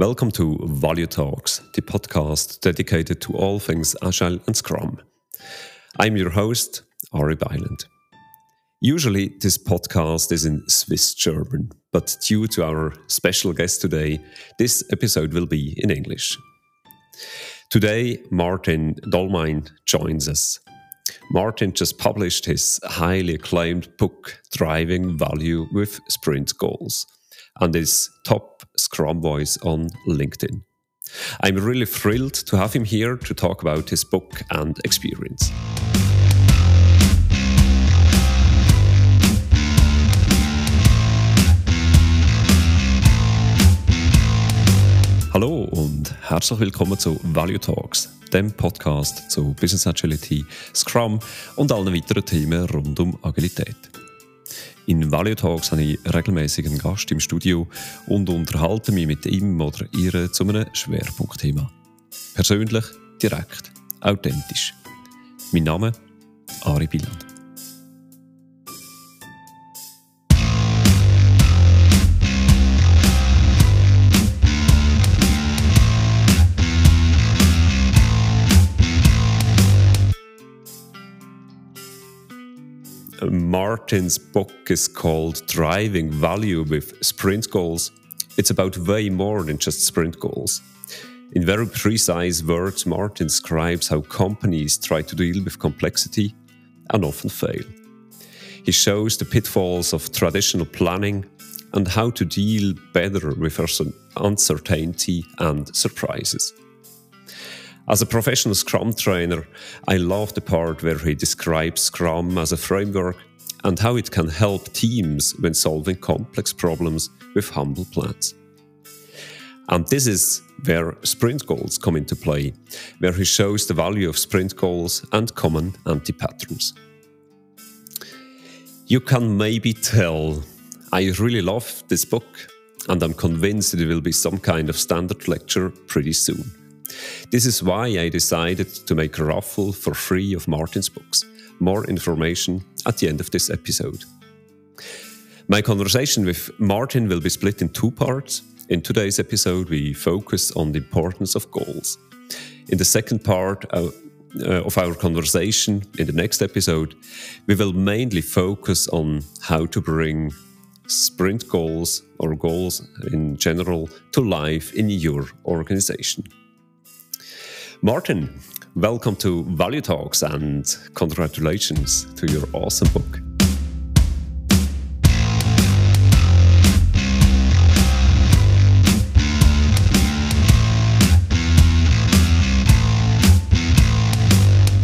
Welcome to Value Talks, the podcast dedicated to all things Agile and Scrum. I'm your host, Ari Byland. Usually, this podcast is in Swiss German, but due to our special guest today, this episode will be in English. Today, Maarten Dalmijn joins us. Maarten just published his highly acclaimed book, Driving Value with Sprint Goals, and is top Scrum voice on LinkedIn. I'm really thrilled to have him here to talk about his book and experience. Hallo und herzlich willkommen zu Value Talks, dem Podcast zu Business Agility, Scrum und allen weiteren Themen rund um Agilität. In Value Talks habe ich regelmäßig einen Gast im Studio und unterhalte mich mit ihm oder ihr zu einem Schwerpunktthema. Persönlich, direkt, authentisch. Mein Name Ari Biland. Maarten's book is called Driving Value with Sprint Goals. It's about way more than just sprint goals. In very precise words, Maarten describes how companies try to deal with complexity and often fail. He shows the pitfalls of traditional planning and how to deal better with uncertainty and surprises. As a professional Scrum trainer, I love the part where he describes Scrum as a framework and how it can help teams when solving complex problems with humble plans. And this is where sprint goals come into play, where he shows the value of sprint goals and common anti patterns. You can maybe tell I really love this book, and I'm convinced it will be some kind of standard lecture pretty soon. This is why I decided to make a raffle for free of Maarten's books. More information at the end of this episode. My conversation with Maarten will be split in two parts. In today's episode, we focus on the importance of goals. In the second part uh, uh, of our conversation, in the next episode, we will mainly focus on how to bring sprint goals or goals in general to life in your organization. Maarten, welcome to Value Talks and congratulations to your awesome book.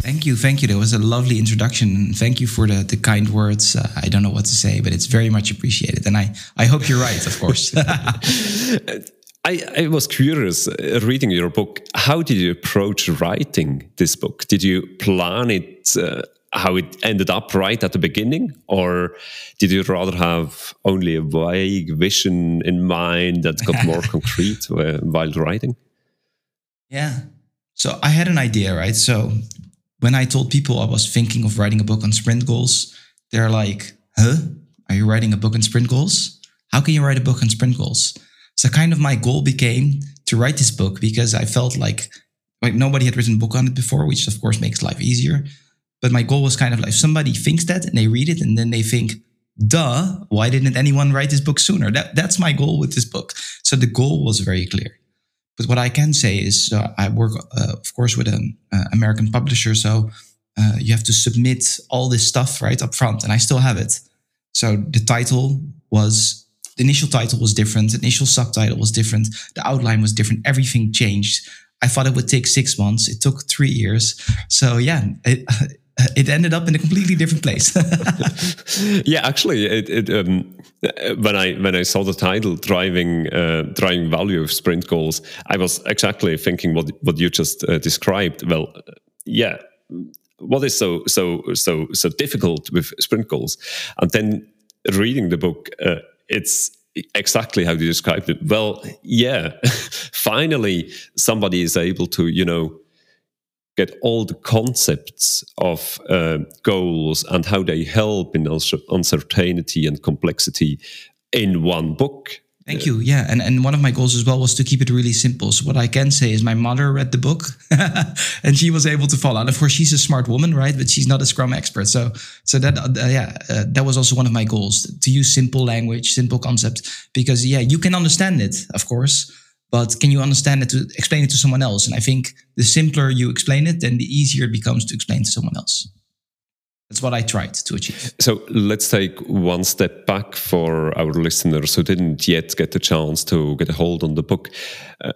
Thank you, thank you. That was a lovely introduction. Thank you for the, the kind words. Uh, I don't know what to say, but it's very much appreciated. And I, I hope you're right, of course. I, I, was curious uh, reading your book. How did you approach writing this book? Did you plan it uh, how it ended up right at the beginning, or did you rather have only a vague vision in mind that got more concrete uh, while writing? Yeah. So I had an idea, right? So when I told people I was thinking of writing a book on sprint goals, they're like, huh? Are you writing a book on sprint goals? How can you write a book on sprint goals? So kind of my goal became to write this book because I felt like like nobody had written a book on it before, which of course makes life easier. But my goal was kind of like somebody thinks that and they read it and then they think, duh, why didn't anyone write this book sooner? That that's my goal with this book. So the goal was very clear. But what I can say is, uh, I work, uh, of course, with an uh, American publisher, so uh, you have to submit all this stuff right up front, and I still have it. So the title was the initial title was different, the initial subtitle was different, the outline was different, everything changed. I thought it would take six months. It took three years. So yeah, it, it ended up in a completely different place. yeah, actually, it, it, um, when I when I saw the title "Driving uh, Driving Value of Sprint Goals," I was exactly thinking what what you just uh, described. Well, yeah, what is so so so so difficult with sprint goals? And then reading the book. Uh, it's exactly how you described it. Well, yeah, finally somebody is able to, you know, get all the concepts of uh, goals and how they help in uncertainty and complexity in one book Thank you. Yeah, and and one of my goals as well was to keep it really simple. So what I can say is my mother read the book, and she was able to follow. And of course, she's a smart woman, right? But she's not a Scrum expert. So so that uh, yeah, uh, that was also one of my goals to use simple language, simple concepts, because yeah, you can understand it, of course, but can you understand it to explain it to someone else? And I think the simpler you explain it, then the easier it becomes to explain to someone else. That's what I tried to achieve. So let's take one step back for our listeners who didn't yet get the chance to get a hold on the book. Uh,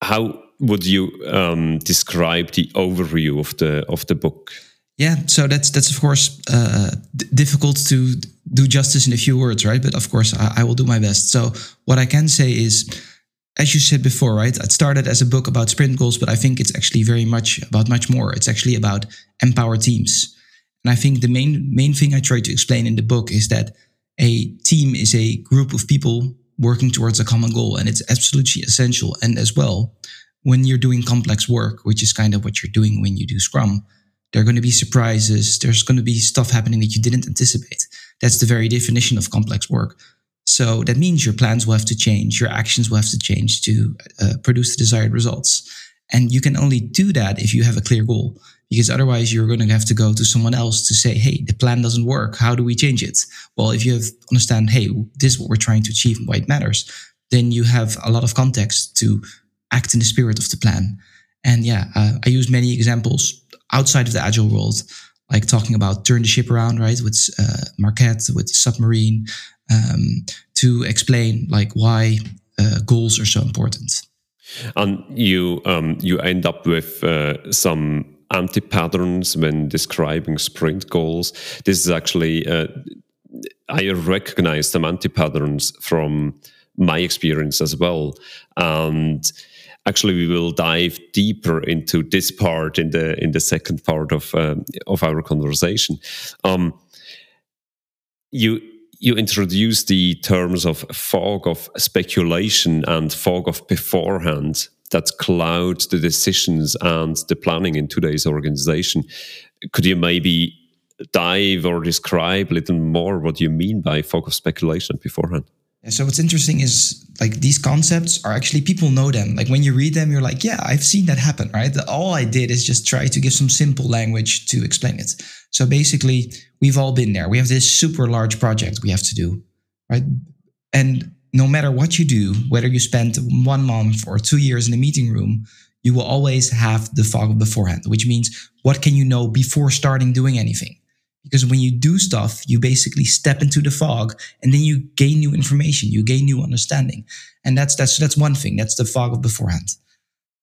how would you um, describe the overview of the of the book? Yeah, so that's that's of course uh, difficult to do justice in a few words, right? But of course, I, I will do my best. So what I can say is as you said before, right? It started as a book about sprint goals, but I think it's actually very much about much more. It's actually about empower teams. And I think the main main thing I try to explain in the book is that a team is a group of people working towards a common goal, and it's absolutely essential. And as well, when you're doing complex work, which is kind of what you're doing when you do Scrum, there are going to be surprises. There's going to be stuff happening that you didn't anticipate. That's the very definition of complex work. So that means your plans will have to change, your actions will have to change to uh, produce the desired results. And you can only do that if you have a clear goal because otherwise you're going to have to go to someone else to say, Hey, the plan doesn't work. How do we change it? Well, if you have understand, Hey, this is what we're trying to achieve and why it matters, then you have a lot of context to act in the spirit of the plan. And yeah, uh, I use many examples outside of the agile world, like talking about turn the ship around, right? With uh, Marquet, with submarine, um, to explain like why uh, goals are so important. And you um, you end up with uh, some anti patterns when describing sprint goals. This is actually, uh, I recognize some anti patterns from my experience as well. And actually, we will dive deeper into this part in the in the second part of uh, of our conversation. Um, you you introduce the terms of fog of speculation and fog of beforehand that cloud the decisions and the planning in today's organization. Could you maybe dive or describe a little more what you mean by fog of speculation beforehand? Yeah, so what's interesting is like these concepts are actually people know them. Like when you read them, you're like, yeah, I've seen that happen, right? All I did is just try to give some simple language to explain it. So basically, we've all been there. We have this super large project we have to do, right? And no matter what you do, whether you spend one month or two years in a meeting room, you will always have the fog beforehand, which means what can you know before starting doing anything? Because when you do stuff, you basically step into the fog and then you gain new information, you gain new understanding. And that's that's that's one thing. That's the fog of beforehand.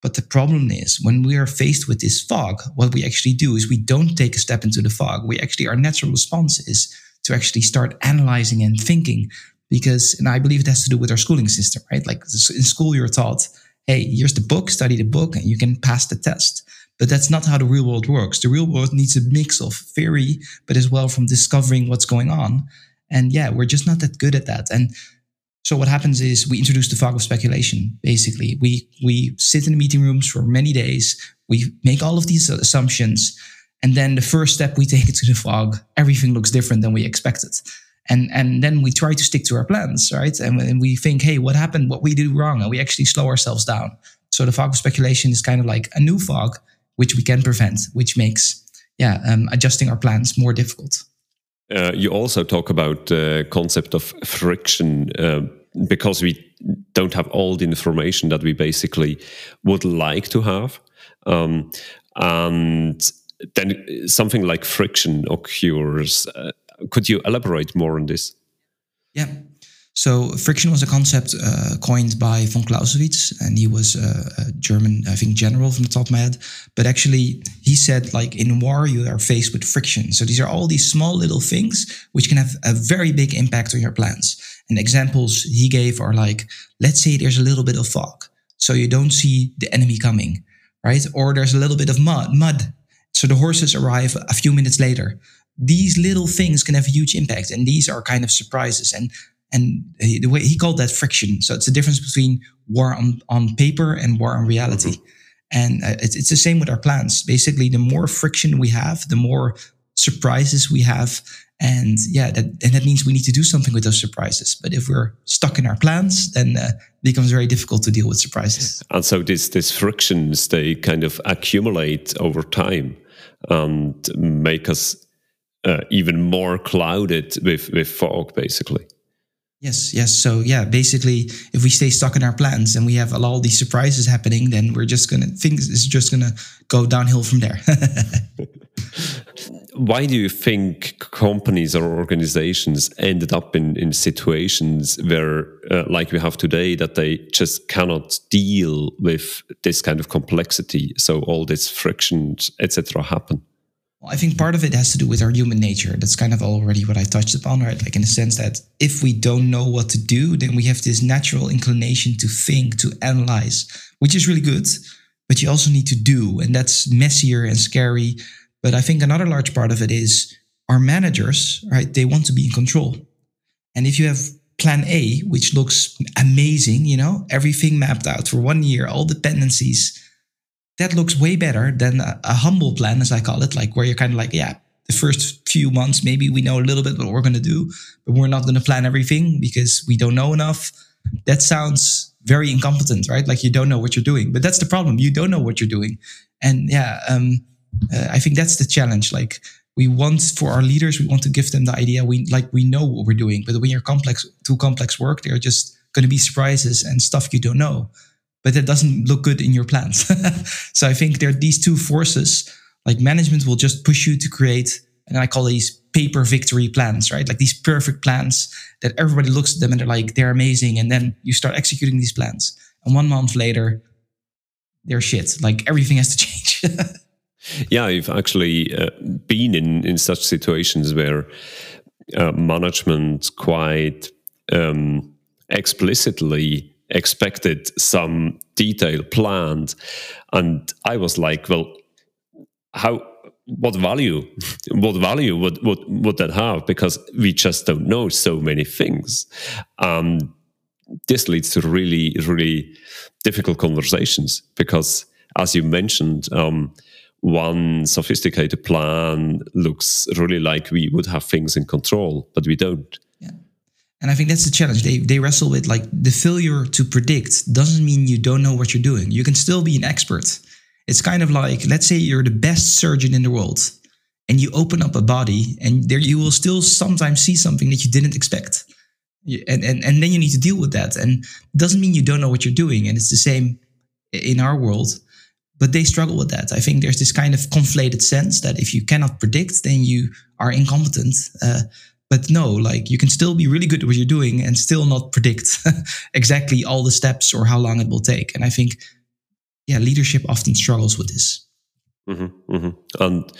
But the problem is when we are faced with this fog, what we actually do is we don't take a step into the fog. We actually our natural response is to actually start analyzing and thinking because, and I believe it has to do with our schooling system, right? Like in school, you're taught, hey, here's the book, study the book, and you can pass the test. But that's not how the real world works. The real world needs a mix of theory, but as well from discovering what's going on. And yeah, we're just not that good at that. And so what happens is we introduce the fog of speculation. Basically, we we sit in the meeting rooms for many days. We make all of these assumptions, and then the first step we take to the fog, everything looks different than we expected and and then we try to stick to our plans right? And, and we think hey what happened? What we do wrong? And we actually slow ourselves down. So the fog of speculation is kind of like a new fog which we can prevent which makes yeah um, adjusting our plans more difficult. Uh, you also talk about the concept of friction uh, because we don't have all the information that we basically would like to have. Um, and then something like friction occurs uh, could you elaborate more on this? Yeah. So friction was a concept uh, coined by von Clausewitz, and he was a, a, German, I think, general from the top of my head. But actually, he said, like in war, you are faced with friction. So these are all these small little things which can have a very big impact on your plans. And examples he gave are like, let's say there's a little bit of fog, so you don't see the enemy coming, right? Or there's a little bit of mud, mud, so the horses arrive a few minutes later these little things can have a huge impact and these are kind of surprises and and the way he called that friction so it's the difference between war on, on paper and war on reality mm-hmm. and uh, it's, it's the same with our plans basically the more friction we have the more surprises we have. And yeah, that, and that means we need to do something with those surprises. But if we're stuck in our plans, then uh, it becomes very difficult to deal with surprises. And so these, these frictions, they kind of accumulate over time and make us uh, even more clouded with, with fog, basically. Yes, yes. So yeah, basically, if we stay stuck in our plans and we have all these surprises happening, then we're just gonna things is just gonna go downhill from there. Why do you think companies or organizations ended up in, in situations where, uh, like we have today, that they just cannot deal with this kind of complexity? So all these frictions, etc., happen. I think part of it has to do with our human nature. That's kind of already what I touched upon, right? Like in the sense that if we don't know what to do, then we have this natural inclination to think, to analyze, which is really good. But you also need to do, and that's messier and scary. But I think another large part of it is our managers, right? They want to be in control. And if you have plan A, which looks amazing, you know, everything mapped out for one year, all dependencies, that looks way better than a, a, humble plan, as I call it, like where you're kind of like, yeah, the first few months, maybe we know a little bit what we're going to do, but we're not going to plan everything because we don't know enough. That sounds very incompetent, right? Like you don't know what you're doing, but that's the problem. You don't know what you're doing. And yeah, um, uh, I think that's the challenge. Like we want for our leaders, we want to give them the idea we like we know what we're doing, but when you're complex, too complex work, they're just going to be surprises and stuff you don't know but it doesn't look good in your plans. so I think there are these two forces. Like management will just push you to create, and I call these paper victory plans, right? Like these perfect plans that everybody looks at them and they're like, they're amazing. And then you start executing these plans. And one month later, they're shit. Like everything has to change. yeah, I've actually uh, been in, in such situations where uh, management quite um, explicitly expected some detail planned. And I was like, well, how what value what value would, would would that have? Because we just don't know so many things. Um, this leads to really really difficult conversations because as you mentioned um, one sophisticated plan looks really like we would have things in control but we don't and I think that's the challenge. They they wrestle with like the failure to predict doesn't mean you don't know what you're doing. You can still be an expert. It's kind of like let's say you're the best surgeon in the world and you open up a body and there you will still sometimes see something that you didn't expect. And and and then you need to deal with that. And doesn't mean you don't know what you're doing. And it's the same in our world. But they struggle with that. I think there's this kind of conflated sense that if you cannot predict, then you are incompetent. Uh, but no, like you can still be really good at what you're doing and still not predict exactly all the steps or how long it will take. And I think, yeah, leadership often struggles with this. Mm-hmm, mm-hmm. And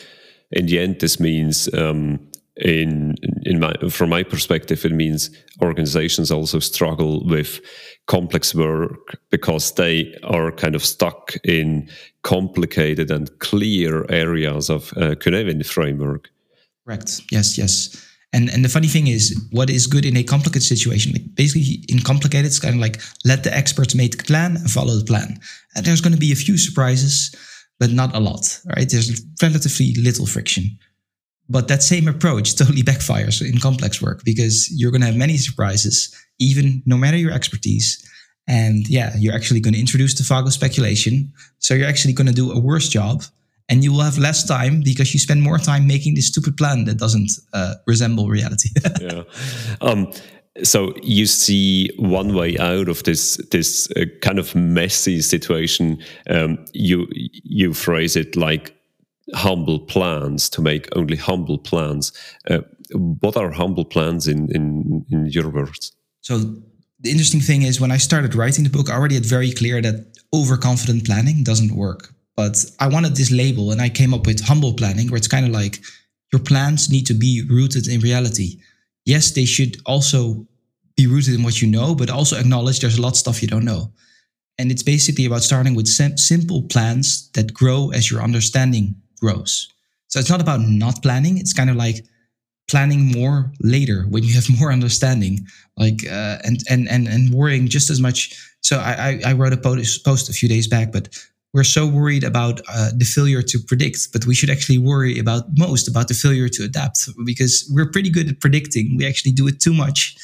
in the end, this means, um, in in my from my perspective, it means organizations also struggle with complex work because they are kind of stuck in complicated and clear areas of uh, Cynefin framework. Correct. Yes. Yes. And and the funny thing is, what is good in a complicated situation? Like basically, in complicated, it's kind of like let the experts make the plan and follow the plan. And there's going to be a few surprises, but not a lot. Right? There's relatively little friction. But that same approach totally backfires in complex work because you're going to have many surprises, even no matter your expertise. And yeah, you're actually going to introduce the fog of speculation. So you're actually going to do a worse job and you will have less time because you spend more time making this stupid plan that doesn't uh, resemble reality. yeah. Um, so you see one way out of this this uh, kind of messy situation. Um, you you phrase it like humble plans to make only humble plans. Uh, what are humble plans in, in in your words? So the interesting thing is when I started writing the book, I already had very clear that overconfident planning doesn't work but I wanted this label and I came up with humble planning, where it's kind of like your plans need to be rooted in reality. Yes, they should also be rooted in what you know, but also acknowledge there's a lot of stuff you don't know. And it's basically about starting with sim- simple plans that grow as your understanding grows. So it's not about not planning. It's kind of like planning more later when you have more understanding, like uh, and and and and worrying just as much. So I I, I wrote a post, post a few days back, but we're so worried about uh, the failure to predict, but we should actually worry about most about the failure to adapt because we're pretty good at predicting. We actually do it too much,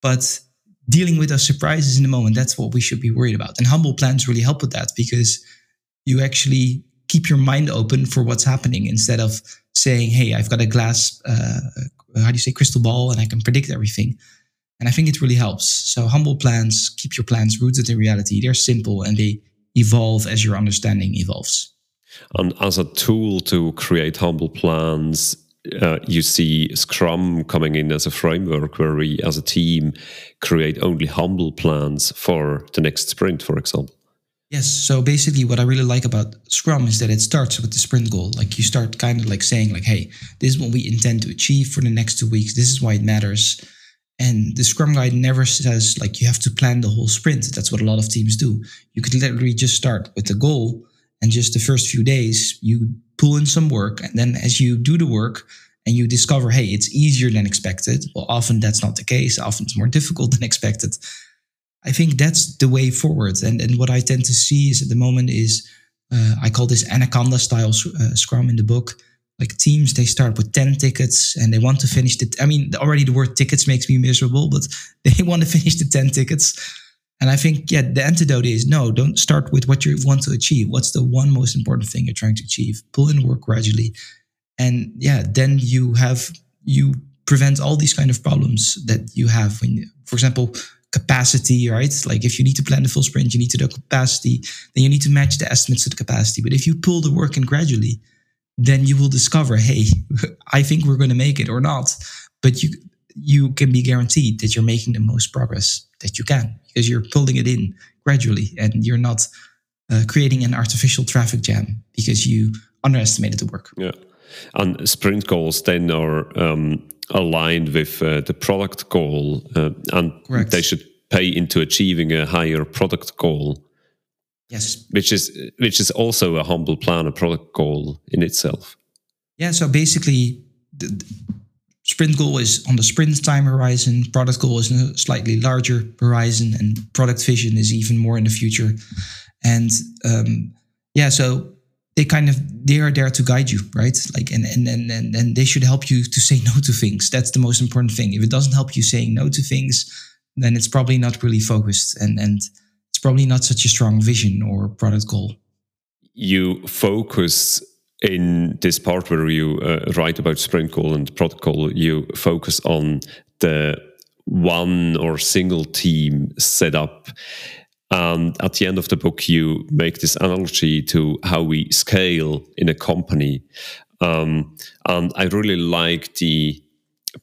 but dealing with our surprises in the moment, that's what we should be worried about. And humble plans really help with that because you actually keep your mind open for what's happening instead of saying, Hey, I've got a glass, uh, how do you say, crystal ball and I can predict everything. And I think it really helps. So humble plans, keep your plans rooted in reality. They're simple and they evolve as your understanding evolves. And as a tool to create humble plans, uh, you see Scrum coming in as a framework where we, as a team, create only humble plans for the next sprint, for example. Yes. So basically, what I really like about Scrum is that it starts with the sprint goal. Like you start kind of like saying, like, "Hey, this is what we intend to achieve for the next two weeks. This is why it matters." And the Scrum Guide never says like you have to plan the whole sprint. That's what a lot of teams do. You could literally just start with the goal and just the first few days you pull in some work. And then as you do the work and you discover, hey, it's easier than expected. Well, often that's not the case. Often it's more difficult than expected. I think that's the way forward. And, and what I tend to see is at the moment is uh, I call this anaconda style uh, Scrum in the book like teams they start with 10 tickets and they want to finish the i mean already the word tickets makes me miserable but they want to finish the 10 tickets. And i think yeah the antidote is no don't start with what you want to achieve. What's the one most important thing you're trying to achieve? Pull in work gradually. And yeah then you have you prevent all these kind of problems that you have when for example capacity right? Like if you need to plan the full sprint you need to do capacity then you need to match the estimates to the capacity. But if you pull the work in gradually then you will discover, hey, I think we're going to make it or not. But you you can be guaranteed that you're making the most progress that you can because you're pulling it in gradually and you're not uh, creating an artificial traffic jam because you underestimated the work. Yeah. And sprint goals then are um, aligned with uh, the product goal, uh, and Correct. they should pay into achieving a higher product goal. Yes. Which is which is also a humble plan, a product goal in itself. Yeah. So basically, the, the sprint goal is on the sprint time horizon. Product goal is a slightly larger horizon, and product vision is even more in the future. And um, yeah, so they kind of they are there to guide you, right? Like and and and and, and they should help you to say no to things. That's the most important thing. If it doesn't help you saying no to things, then it's probably not really focused and and probably not such a strong vision or product goal. You focus in this part where you uh, write about sprint goal and product goal, you focus on the one or single team setup. And at the end of the book, you make this analogy to how we scale in a company. Um, and I really like the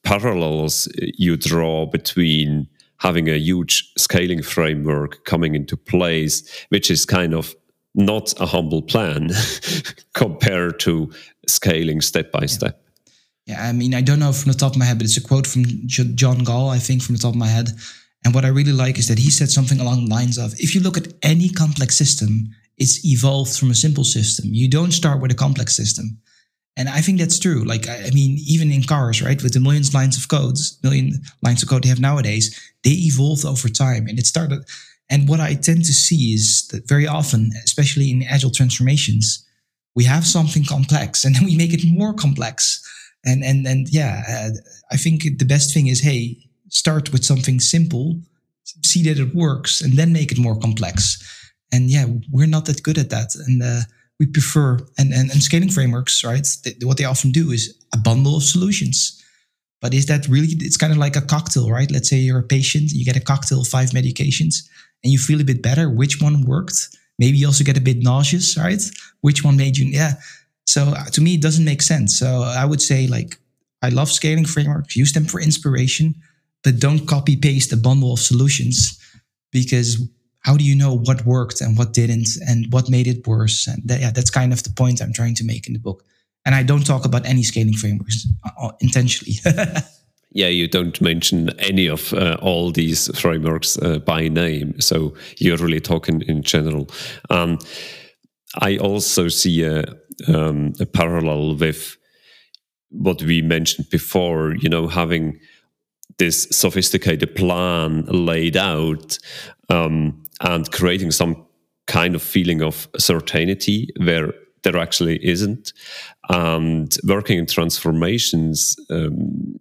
parallels you draw between having a huge scaling framework coming into place, which is kind of not a humble plan compared to scaling step by yeah. step. Yeah, I mean, I don't know from the top of my head, but it's a quote from John Gall, I think, from the top of my head. And what I really like is that he said something along the lines of if you look at any complex system, it's evolved from a simple system. You don't start with a complex system. And I think that's true. Like, I mean, even in cars, right, with the millions lines of codes, million lines of code they have nowadays, they evolved over time. And it started. And what I tend to see is that very often, especially in agile transformations, we have something complex and then we make it more complex. And and and yeah, uh, I think the best thing is, hey, start with something simple, see that it works, and then make it more complex. And yeah, we're not that good at that. And uh, we prefer and, and, and scaling frameworks, right? They, what they often do is a bundle of solutions. But is that really? It's kind of like a cocktail, right? Let's say you're a patient, you get a cocktail of five medications, and you feel a bit better. Which one worked? Maybe you also get a bit nauseous, right? Which one made you? Yeah. So uh, to me, it doesn't make sense. So I would say, like, I love scaling frameworks. Use them for inspiration, but don't copy paste a bundle of solutions because how do you know what worked and what didn't and what made it worse? And that, yeah, that's kind of the point I'm trying to make in the book. And I don't talk about any scaling frameworks uh, uh intentionally. yeah, you don't mention any of uh, all these frameworks uh, by name. So you're really talking in general. Um, I also see a, um, a parallel with what we mentioned before, you know, having this sophisticated plan laid out um, and creating some kind of feeling of certainty where there actually isn't. And working in transformations, um,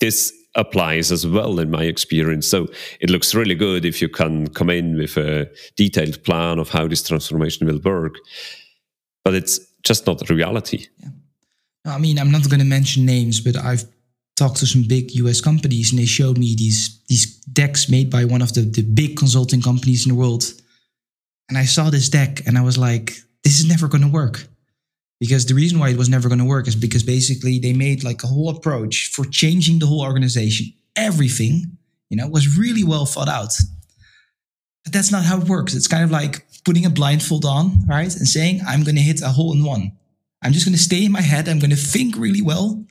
this applies as well in my experience. So it looks really good if you can come in with a detailed plan of how this transformation will work, but it's just not reality. Yeah. I mean, I'm not going to mention names, but I've talked to some big US companies and they showed me these these decks made by one of the, the big consulting companies in the world. And I saw this deck and I was like, this is never going to work. Because the reason why it was never going to work is because basically they made like a whole approach for changing the whole organization. Everything, you know, was really well thought out. But that's not how it works. It's kind of like putting a blindfold on, right? And saying, I'm going to hit a hole in one. I'm just going to stay in my head. I'm going to think really well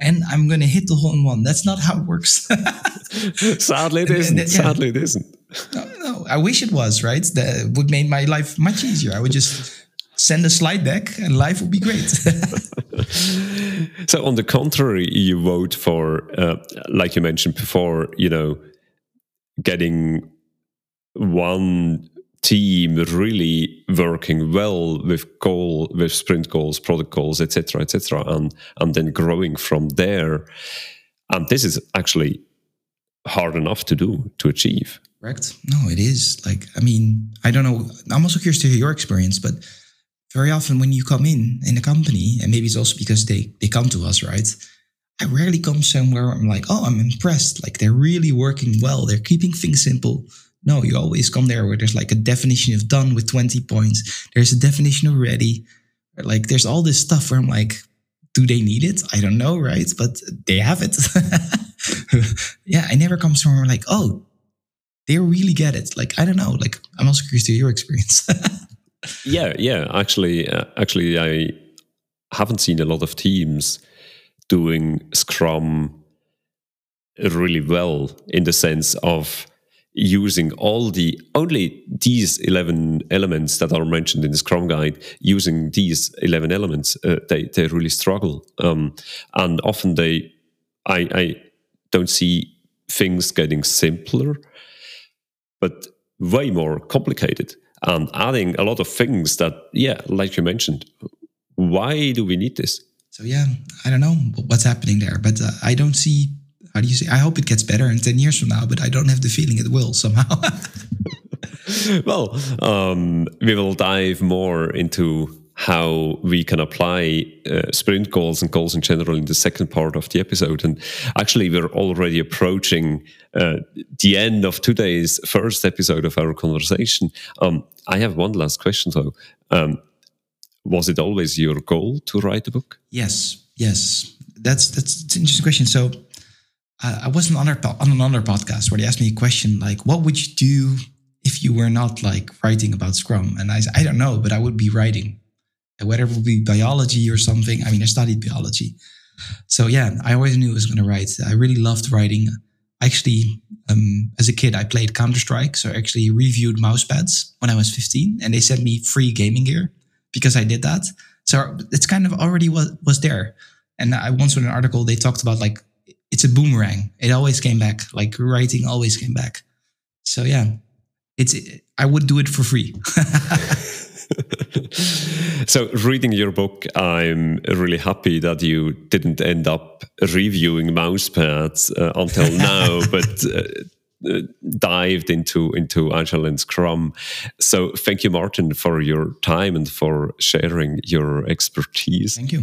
and I'm going to hit the hole in one. That's not how it works. Sadly, it isn't. Yeah. Sadly, it isn't. No, no, I wish it was, right? That would make my life much easier. I would just send a slide deck and life would be great. so, on the contrary, you vote for, uh, like you mentioned before, you know, getting one team really working well with goal with sprint goals product goals etc etc and and then growing from there. And this is actually hard enough to do to achieve. Correct. No it is. Like i mean i don't know. I'm also curious to hear your experience but very often when you come in in a company and maybe it's also because they they come to us right? I rarely come somewhere i'm like oh i'm impressed. Like they're really working well. They're keeping things simple no, you always come there where there's like a definition of done with 20 points. There's a definition of ready. Like there's all this stuff where I'm like, do they need it? I don't know, right? But they have it. yeah, I never come somewhere like, oh, they really get it. Like, I don't know. Like, I'm also curious to your experience. yeah, yeah. Actually, uh, actually, I haven't seen a lot of teams doing Scrum really well in the sense of using all the only these 11 elements that are mentioned in the scrum guide using these 11 elements uh, they, they really struggle. Um, and often they I, I don't see things getting simpler but way more complicated and adding a lot of things that yeah like you mentioned why do we need this? So yeah i don't know what's happening there but uh, i don't see how do you say? I hope it gets better in 10 years from now, but I don't have the feeling it will somehow. well, um, we will dive more into how we can apply uh, sprint goals and goals in general in the second part of the episode. And actually, we're already approaching uh, the end of today's first episode of our conversation. Um, I have one last question though. Um, was it always your goal to write a book? Yes, yes. That's that's an interesting question. So I was on another on another podcast where they asked me a question like, "What would you do if you were not like writing about Scrum?" And I said, "I don't know, but I would be writing, whether it would be biology or something. I mean, I studied biology, so yeah, I always knew I was going to write. I really loved writing. Actually, um, as a kid, I played Counter Strike, so I actually reviewed mouse pads when I was 15, and they sent me free gaming gear because I did that. So it's kind of already was was there. And I once read an article they talked about like it's a boomerang. It always came back. Like writing always came back. So yeah, it's I would do it for free. so reading your book, I'm really happy that you didn't end up reviewing mouse pads uh, until now, but. Uh, uh, dived into into agile and scrum so thank you maarten for your time and for sharing your expertise thank you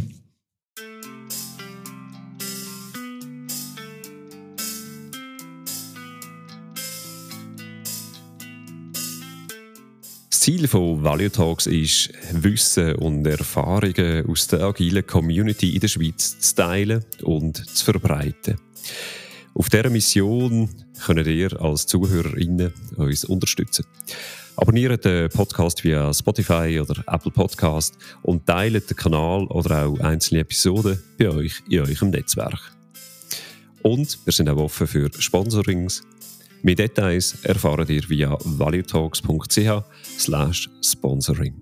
Ziel von Value Talks ist, Wissen und Erfahrungen aus der agilen Community in der Schweiz zu teilen und zu verbreiten. Auf dieser Mission könnt ihr als ZuhörerInnen uns unterstützen. Abonniert den Podcast via Spotify oder Apple Podcast und teilt den Kanal oder auch einzelne Episoden bei euch in eurem Netzwerk. Und wir sind auch offen für Sponsorings, Mehr Details erfahrt ihr via valuetalks.ch sponsoring.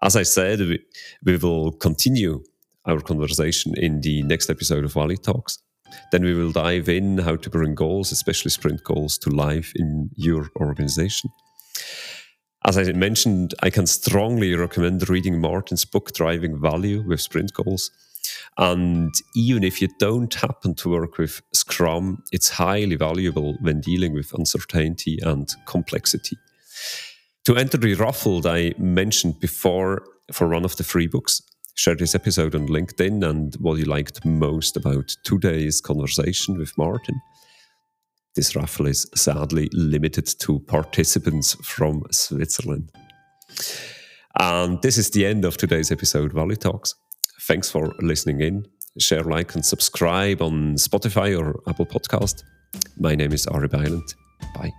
As I said, we, we will continue our conversation in the next episode of Value Talks. Then we will dive in how to bring goals, especially sprint goals, to life in your organization. As I mentioned, I can strongly recommend reading Maarten's book, Driving Value with Sprint Goals. And even if you don't happen to work with Scrum, it's highly valuable when dealing with uncertainty and complexity. To enter the raffle that I mentioned before for one of the free books, share this episode on LinkedIn and what you liked most about today's conversation with Maarten. This raffle is sadly limited to participants from Switzerland. And this is the end of today's episode, Value Talks. Thanks for listening in. Share, like, and subscribe on Spotify or Apple Podcast. My name is Ari Byland. Bye.